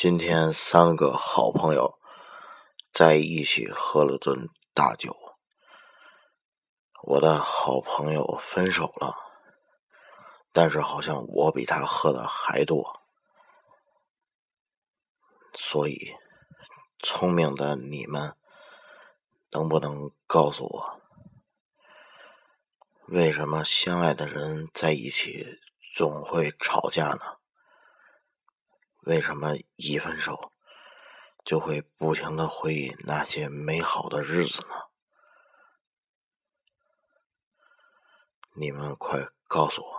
今天三个好朋友在一起喝了顿大酒。我的好朋友分手了，但是好像我比他喝的还多。所以，聪明的你们能不能告诉我，为什么相爱的人在一起总会吵架呢？为什么一分手就会不停的回忆那些美好的日子呢？你们快告诉我！